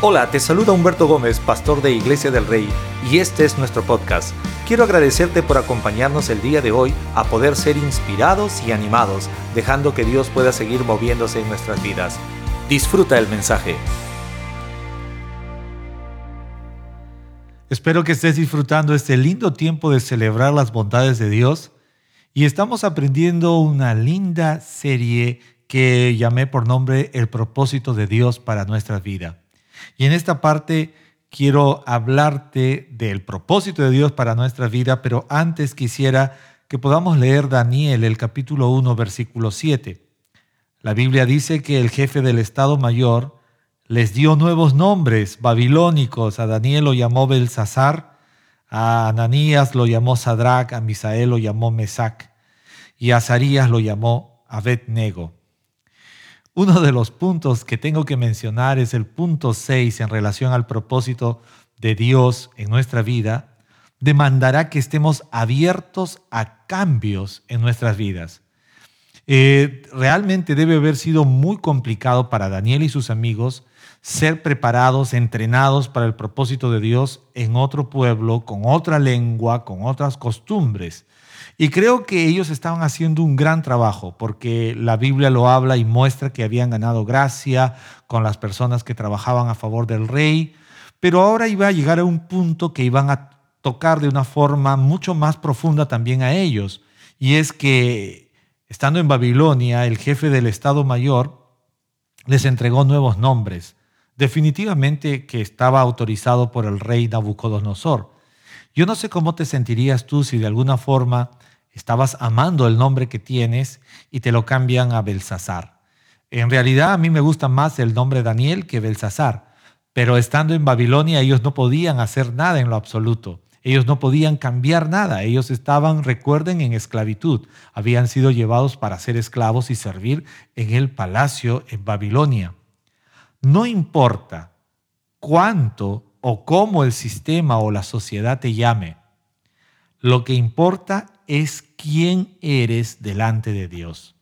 Hola, te saluda Humberto Gómez, pastor de Iglesia del Rey, y este es nuestro podcast. Quiero agradecerte por acompañarnos el día de hoy a poder ser inspirados y animados, dejando que Dios pueda seguir moviéndose en nuestras vidas. Disfruta el mensaje. Espero que estés disfrutando este lindo tiempo de celebrar las bondades de Dios y estamos aprendiendo una linda serie que llamé por nombre El propósito de Dios para nuestra vida. Y en esta parte quiero hablarte del propósito de Dios para nuestra vida, pero antes quisiera que podamos leer Daniel, el capítulo 1, versículo 7. La Biblia dice que el jefe del Estado Mayor les dio nuevos nombres babilónicos. A Daniel lo llamó Belsasar, a Ananías lo llamó Sadrach, a Misael lo llamó Mesac y a Azarías lo llamó Abednego. Uno de los puntos que tengo que mencionar es el punto 6 en relación al propósito de Dios en nuestra vida. Demandará que estemos abiertos a cambios en nuestras vidas. Eh, realmente debe haber sido muy complicado para Daniel y sus amigos ser preparados, entrenados para el propósito de Dios en otro pueblo, con otra lengua, con otras costumbres. Y creo que ellos estaban haciendo un gran trabajo porque la Biblia lo habla y muestra que habían ganado gracia con las personas que trabajaban a favor del rey, pero ahora iba a llegar a un punto que iban a tocar de una forma mucho más profunda también a ellos. Y es que estando en Babilonia, el jefe del Estado Mayor les entregó nuevos nombres, definitivamente que estaba autorizado por el rey Nabucodonosor. Yo no sé cómo te sentirías tú si de alguna forma estabas amando el nombre que tienes y te lo cambian a Belsasar. En realidad a mí me gusta más el nombre Daniel que Belsasar, pero estando en Babilonia ellos no podían hacer nada en lo absoluto. Ellos no podían cambiar nada. Ellos estaban, recuerden, en esclavitud. Habían sido llevados para ser esclavos y servir en el palacio en Babilonia. No importa cuánto o cómo el sistema o la sociedad te llame. Lo que importa es quién eres delante de Dios.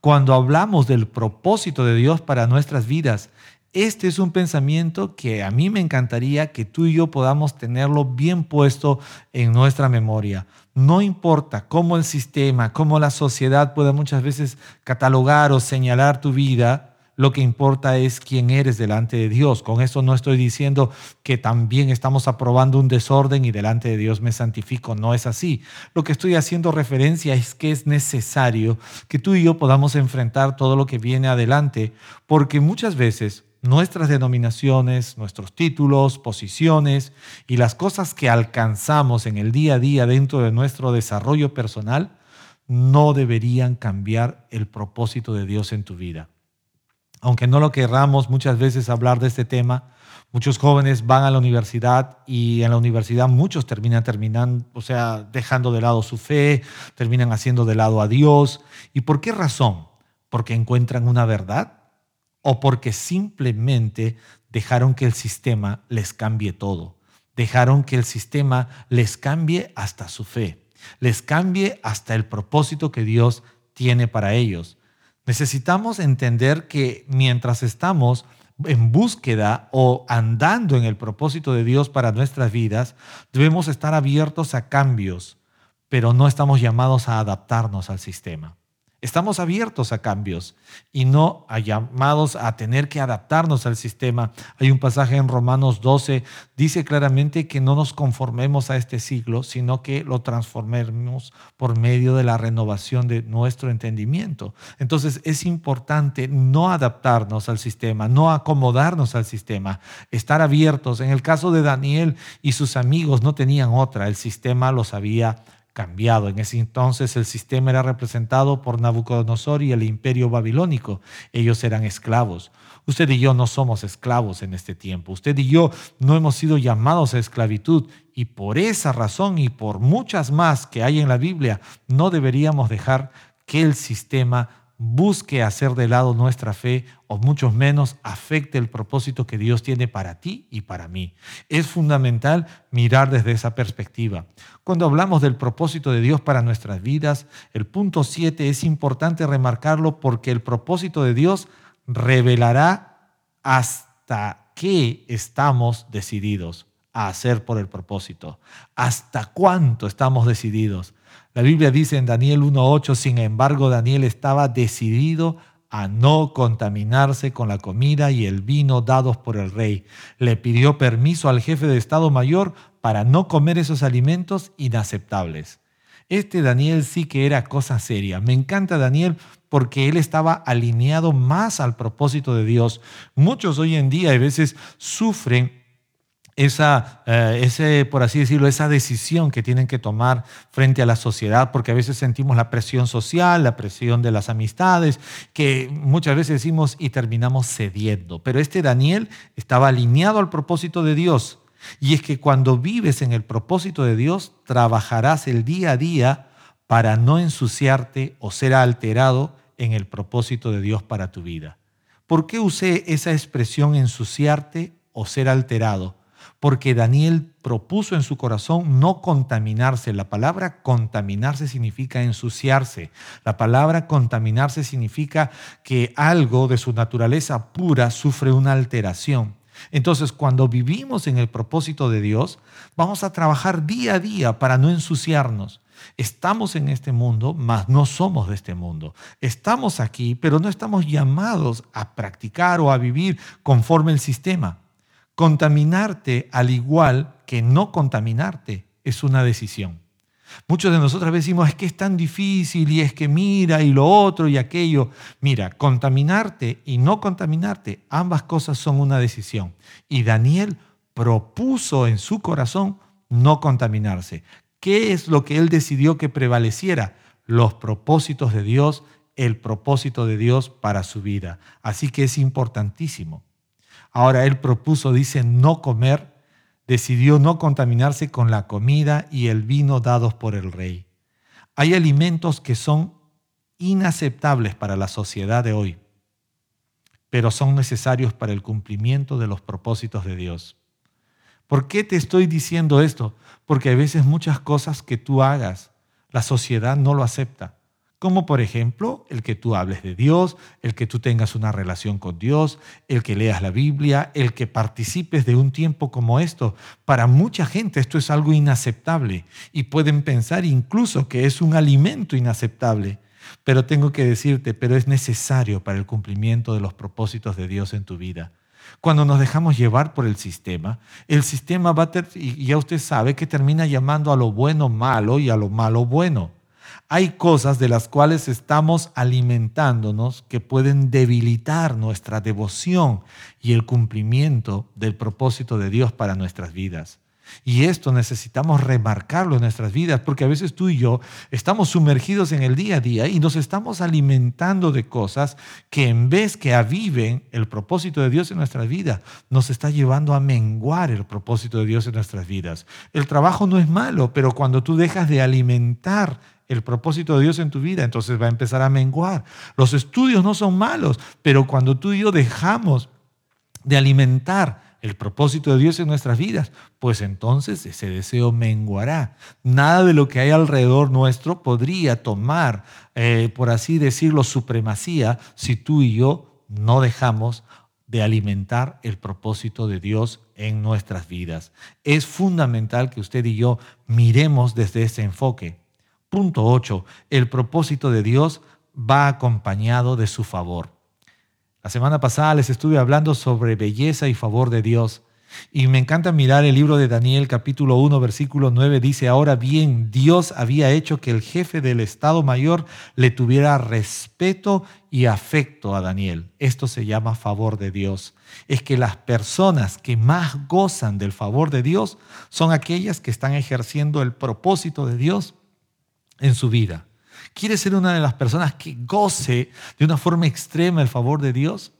Cuando hablamos del propósito de Dios para nuestras vidas, este es un pensamiento que a mí me encantaría que tú y yo podamos tenerlo bien puesto en nuestra memoria. No importa cómo el sistema, cómo la sociedad pueda muchas veces catalogar o señalar tu vida, lo que importa es quién eres delante de Dios. Con eso no estoy diciendo que también estamos aprobando un desorden y delante de Dios me santifico. No es así. Lo que estoy haciendo referencia es que es necesario que tú y yo podamos enfrentar todo lo que viene adelante, porque muchas veces nuestras denominaciones, nuestros títulos, posiciones y las cosas que alcanzamos en el día a día dentro de nuestro desarrollo personal no deberían cambiar el propósito de Dios en tu vida aunque no lo querramos muchas veces hablar de este tema, muchos jóvenes van a la universidad y en la universidad muchos terminan terminando, o sea, dejando de lado su fe, terminan haciendo de lado a Dios. ¿Y por qué razón? ¿Porque encuentran una verdad? ¿O porque simplemente dejaron que el sistema les cambie todo? Dejaron que el sistema les cambie hasta su fe, les cambie hasta el propósito que Dios tiene para ellos. Necesitamos entender que mientras estamos en búsqueda o andando en el propósito de Dios para nuestras vidas, debemos estar abiertos a cambios, pero no estamos llamados a adaptarnos al sistema. Estamos abiertos a cambios y no a llamados a tener que adaptarnos al sistema. Hay un pasaje en Romanos 12, dice claramente que no nos conformemos a este siglo, sino que lo transformemos por medio de la renovación de nuestro entendimiento. Entonces es importante no adaptarnos al sistema, no acomodarnos al sistema, estar abiertos. En el caso de Daniel y sus amigos no tenían otra, el sistema los había En ese entonces el sistema era representado por Nabucodonosor y el imperio babilónico. Ellos eran esclavos. Usted y yo no somos esclavos en este tiempo. Usted y yo no hemos sido llamados a esclavitud y por esa razón y por muchas más que hay en la Biblia, no deberíamos dejar que el sistema busque hacer de lado nuestra fe o mucho menos afecte el propósito que Dios tiene para ti y para mí. Es fundamental mirar desde esa perspectiva. Cuando hablamos del propósito de Dios para nuestras vidas, el punto 7 es importante remarcarlo porque el propósito de Dios revelará hasta qué estamos decididos a hacer por el propósito? ¿Hasta cuánto estamos decididos? La Biblia dice en Daniel 1.8, sin embargo, Daniel estaba decidido a no contaminarse con la comida y el vino dados por el rey. Le pidió permiso al jefe de Estado Mayor para no comer esos alimentos inaceptables. Este Daniel sí que era cosa seria. Me encanta Daniel porque él estaba alineado más al propósito de Dios. Muchos hoy en día a veces sufren esa, eh, ese, por así decirlo, esa decisión que tienen que tomar frente a la sociedad, porque a veces sentimos la presión social, la presión de las amistades, que muchas veces decimos y terminamos cediendo. Pero este Daniel estaba alineado al propósito de Dios. Y es que cuando vives en el propósito de Dios, trabajarás el día a día para no ensuciarte o ser alterado en el propósito de Dios para tu vida. ¿Por qué usé esa expresión ensuciarte o ser alterado? Porque Daniel propuso en su corazón no contaminarse. La palabra contaminarse significa ensuciarse. La palabra contaminarse significa que algo de su naturaleza pura sufre una alteración. Entonces, cuando vivimos en el propósito de Dios, vamos a trabajar día a día para no ensuciarnos. Estamos en este mundo, mas no somos de este mundo. Estamos aquí, pero no estamos llamados a practicar o a vivir conforme el sistema. Contaminarte al igual que no contaminarte es una decisión. Muchos de nosotros decimos, es que es tan difícil y es que mira y lo otro y aquello. Mira, contaminarte y no contaminarte, ambas cosas son una decisión. Y Daniel propuso en su corazón no contaminarse. ¿Qué es lo que él decidió que prevaleciera? Los propósitos de Dios, el propósito de Dios para su vida. Así que es importantísimo. Ahora él propuso, dice, no comer, decidió no contaminarse con la comida y el vino dados por el rey. Hay alimentos que son inaceptables para la sociedad de hoy, pero son necesarios para el cumplimiento de los propósitos de Dios. ¿Por qué te estoy diciendo esto? Porque a veces muchas cosas que tú hagas, la sociedad no lo acepta como por ejemplo el que tú hables de Dios, el que tú tengas una relación con Dios, el que leas la Biblia, el que participes de un tiempo como esto. Para mucha gente esto es algo inaceptable y pueden pensar incluso que es un alimento inaceptable. Pero tengo que decirte, pero es necesario para el cumplimiento de los propósitos de Dios en tu vida. Cuando nos dejamos llevar por el sistema, el sistema va a, y ya usted sabe que termina llamando a lo bueno malo y a lo malo bueno hay cosas de las cuales estamos alimentándonos que pueden debilitar nuestra devoción y el cumplimiento del propósito de Dios para nuestras vidas. Y esto necesitamos remarcarlo en nuestras vidas, porque a veces tú y yo estamos sumergidos en el día a día y nos estamos alimentando de cosas que en vez que aviven el propósito de Dios en nuestras vidas, nos está llevando a menguar el propósito de Dios en nuestras vidas. El trabajo no es malo, pero cuando tú dejas de alimentar el propósito de Dios en tu vida, entonces va a empezar a menguar. Los estudios no son malos, pero cuando tú y yo dejamos de alimentar el propósito de Dios en nuestras vidas, pues entonces ese deseo menguará. Nada de lo que hay alrededor nuestro podría tomar, eh, por así decirlo, supremacía si tú y yo no dejamos de alimentar el propósito de Dios en nuestras vidas. Es fundamental que usted y yo miremos desde ese enfoque. Punto 8. El propósito de Dios va acompañado de su favor. La semana pasada les estuve hablando sobre belleza y favor de Dios. Y me encanta mirar el libro de Daniel capítulo 1 versículo 9. Dice, ahora bien, Dios había hecho que el jefe del Estado Mayor le tuviera respeto y afecto a Daniel. Esto se llama favor de Dios. Es que las personas que más gozan del favor de Dios son aquellas que están ejerciendo el propósito de Dios en su vida. ¿Quieres ser una de las personas que goce de una forma extrema el favor de Dios?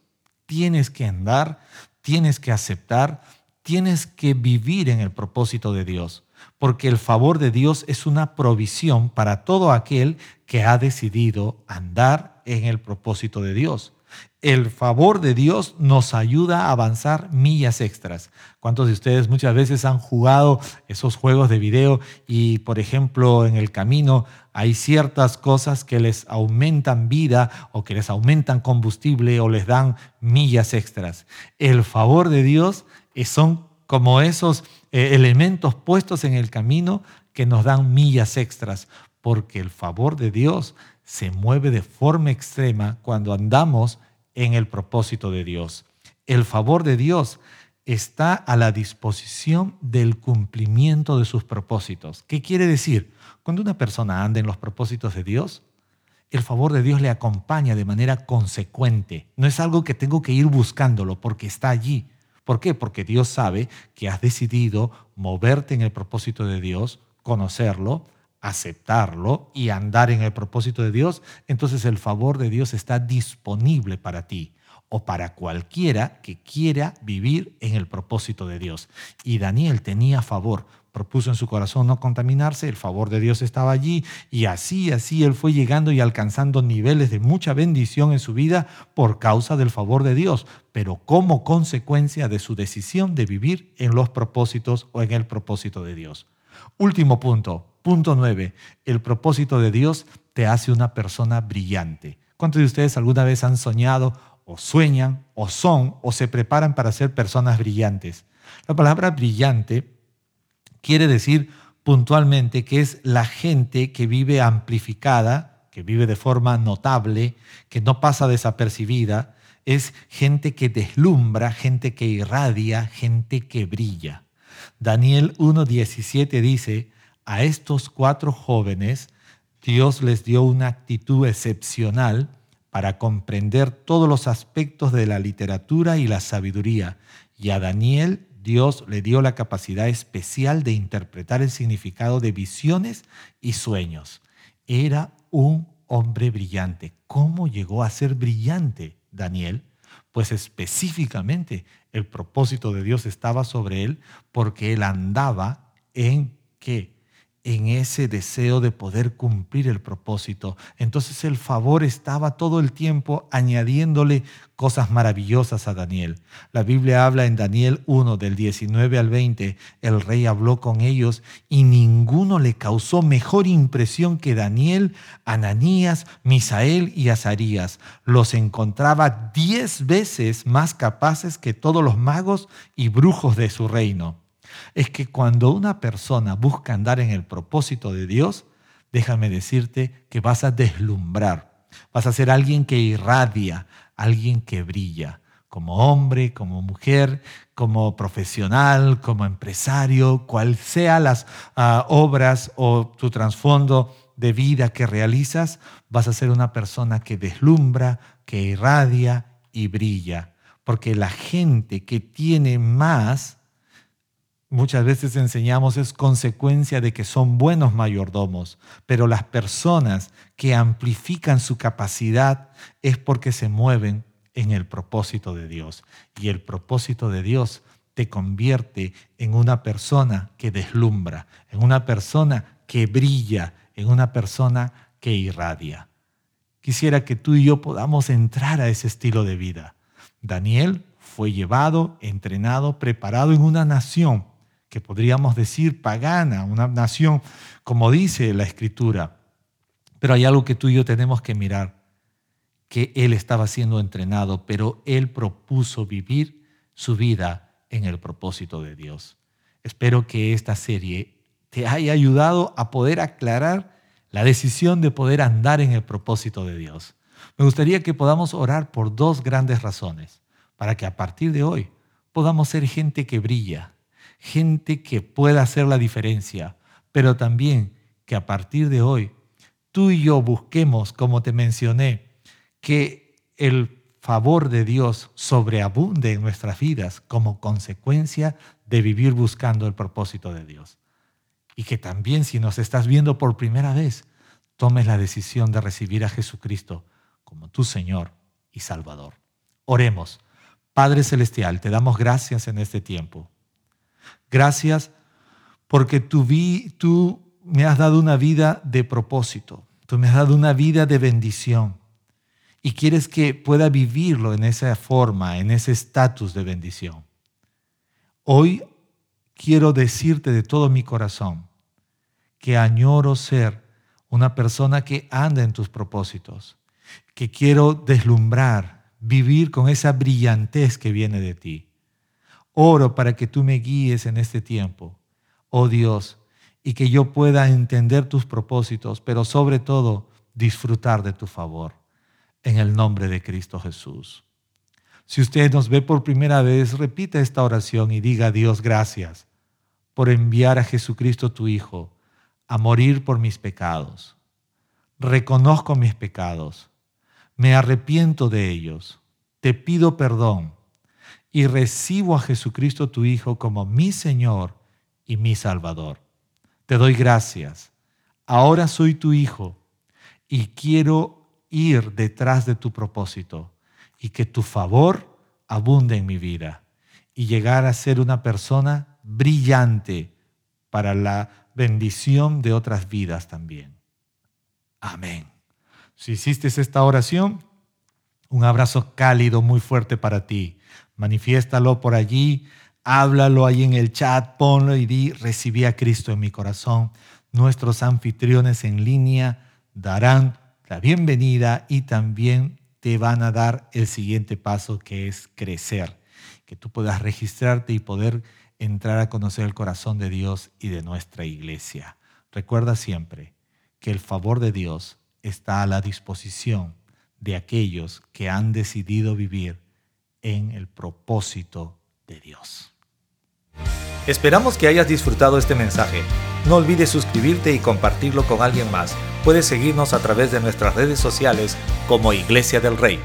Tienes que andar, tienes que aceptar, tienes que vivir en el propósito de Dios, porque el favor de Dios es una provisión para todo aquel que ha decidido andar en el propósito de Dios. El favor de Dios nos ayuda a avanzar millas extras. ¿Cuántos de ustedes muchas veces han jugado esos juegos de video y, por ejemplo, en el camino hay ciertas cosas que les aumentan vida o que les aumentan combustible o les dan millas extras? El favor de Dios son como esos eh, elementos puestos en el camino que nos dan millas extras, porque el favor de Dios se mueve de forma extrema cuando andamos en el propósito de Dios. El favor de Dios está a la disposición del cumplimiento de sus propósitos. ¿Qué quiere decir? Cuando una persona anda en los propósitos de Dios, el favor de Dios le acompaña de manera consecuente. No es algo que tengo que ir buscándolo porque está allí. ¿Por qué? Porque Dios sabe que has decidido moverte en el propósito de Dios, conocerlo, aceptarlo y andar en el propósito de Dios, entonces el favor de Dios está disponible para ti o para cualquiera que quiera vivir en el propósito de Dios. Y Daniel tenía favor, propuso en su corazón no contaminarse, el favor de Dios estaba allí y así, así él fue llegando y alcanzando niveles de mucha bendición en su vida por causa del favor de Dios, pero como consecuencia de su decisión de vivir en los propósitos o en el propósito de Dios. Último punto, Punto 9. El propósito de Dios te hace una persona brillante. ¿Cuántos de ustedes alguna vez han soñado o sueñan o son o se preparan para ser personas brillantes? La palabra brillante quiere decir puntualmente que es la gente que vive amplificada, que vive de forma notable, que no pasa desapercibida, es gente que deslumbra, gente que irradia, gente que brilla. Daniel 1.17 dice, a estos cuatro jóvenes Dios les dio una actitud excepcional para comprender todos los aspectos de la literatura y la sabiduría. Y a Daniel Dios le dio la capacidad especial de interpretar el significado de visiones y sueños. Era un hombre brillante. ¿Cómo llegó a ser brillante Daniel? Pues específicamente el propósito de Dios estaba sobre él porque él andaba en qué? En ese deseo de poder cumplir el propósito. Entonces el favor estaba todo el tiempo añadiéndole cosas maravillosas a Daniel. La Biblia habla en Daniel 1 del 19 al 20, el rey habló con ellos y ninguno le causó mejor impresión que Daniel, Ananías, Misael y Azarías. Los encontraba diez veces más capaces que todos los magos y brujos de su reino es que cuando una persona busca andar en el propósito de Dios, déjame decirte que vas a deslumbrar, vas a ser alguien que irradia, alguien que brilla, como hombre, como mujer, como profesional, como empresario, cual sea las ah, obras o tu trasfondo de vida que realizas, vas a ser una persona que deslumbra, que irradia y brilla. Porque la gente que tiene más muchas veces enseñamos es consecuencia de que son buenos mayordomos, pero las personas que amplifican su capacidad es porque se mueven en el propósito de Dios. Y el propósito de Dios te convierte en una persona que deslumbra, en una persona que brilla, en una persona que irradia. Quisiera que tú y yo podamos entrar a ese estilo de vida. Daniel fue llevado, entrenado, preparado en una nación que podríamos decir pagana, una nación, como dice la escritura. Pero hay algo que tú y yo tenemos que mirar, que él estaba siendo entrenado, pero él propuso vivir su vida en el propósito de Dios. Espero que esta serie te haya ayudado a poder aclarar la decisión de poder andar en el propósito de Dios. Me gustaría que podamos orar por dos grandes razones, para que a partir de hoy podamos ser gente que brilla, gente que pueda hacer la diferencia, pero también que a partir de hoy tú y yo busquemos, como te mencioné, que el favor de Dios sobreabunde en nuestras vidas como consecuencia de vivir buscando el propósito de Dios. Y que también si nos estás viendo por primera vez, tomes la decisión de recibir a Jesucristo como tu Señor y Salvador. Oremos. Padre Celestial, te damos gracias en este tiempo. Gracias porque tú, me has dado una vida de propósito, tú me has dado una vida de bendición. y quieres que pueda vivirlo en esa forma, en ese estatus de bendición. Hoy quiero decirte de todo mi corazón que añoro ser una persona que anda en tus propósitos, que quiero deslumbrar, vivir con esa brillantez que viene de ti. Oro para que tú me guíes en este tiempo, oh Dios, y que yo pueda entender tus propósitos, pero sobre todo disfrutar de tu favor. En el nombre de Cristo Jesús. Si usted nos ve por primera vez, repita esta oración y diga, Dios, gracias por enviar a Jesucristo tu Hijo a morir por mis pecados. Reconozco mis pecados, me arrepiento de ellos, te pido perdón y recibo a Jesucristo tu Hijo como mi Señor y mi Salvador. Te doy gracias. Ahora soy tu Hijo y quiero ir detrás de tu propósito y que tu favor abunde en mi vida y llegar a ser una persona brillante para la bendición de otras vidas también. Amén. Si hiciste esta oración, un abrazo cálido muy fuerte para ti. Manifiéstalo por allí, háblalo ahí en el chat, ponlo y di, recibí a Cristo en mi corazón. Nuestros anfitriones en línea darán la bienvenida y también te van a dar el siguiente paso que es crecer, que tú puedas registrarte y poder entrar a conocer el corazón de Dios y de nuestra iglesia. Recuerda siempre que el favor de Dios está a la disposición de aquellos que han decidido vivir en el propósito de Dios. Esperamos que hayas disfrutado este mensaje. No olvides suscribirte y compartirlo con alguien más. Puedes seguirnos a través de nuestras redes sociales como Iglesia del Rey.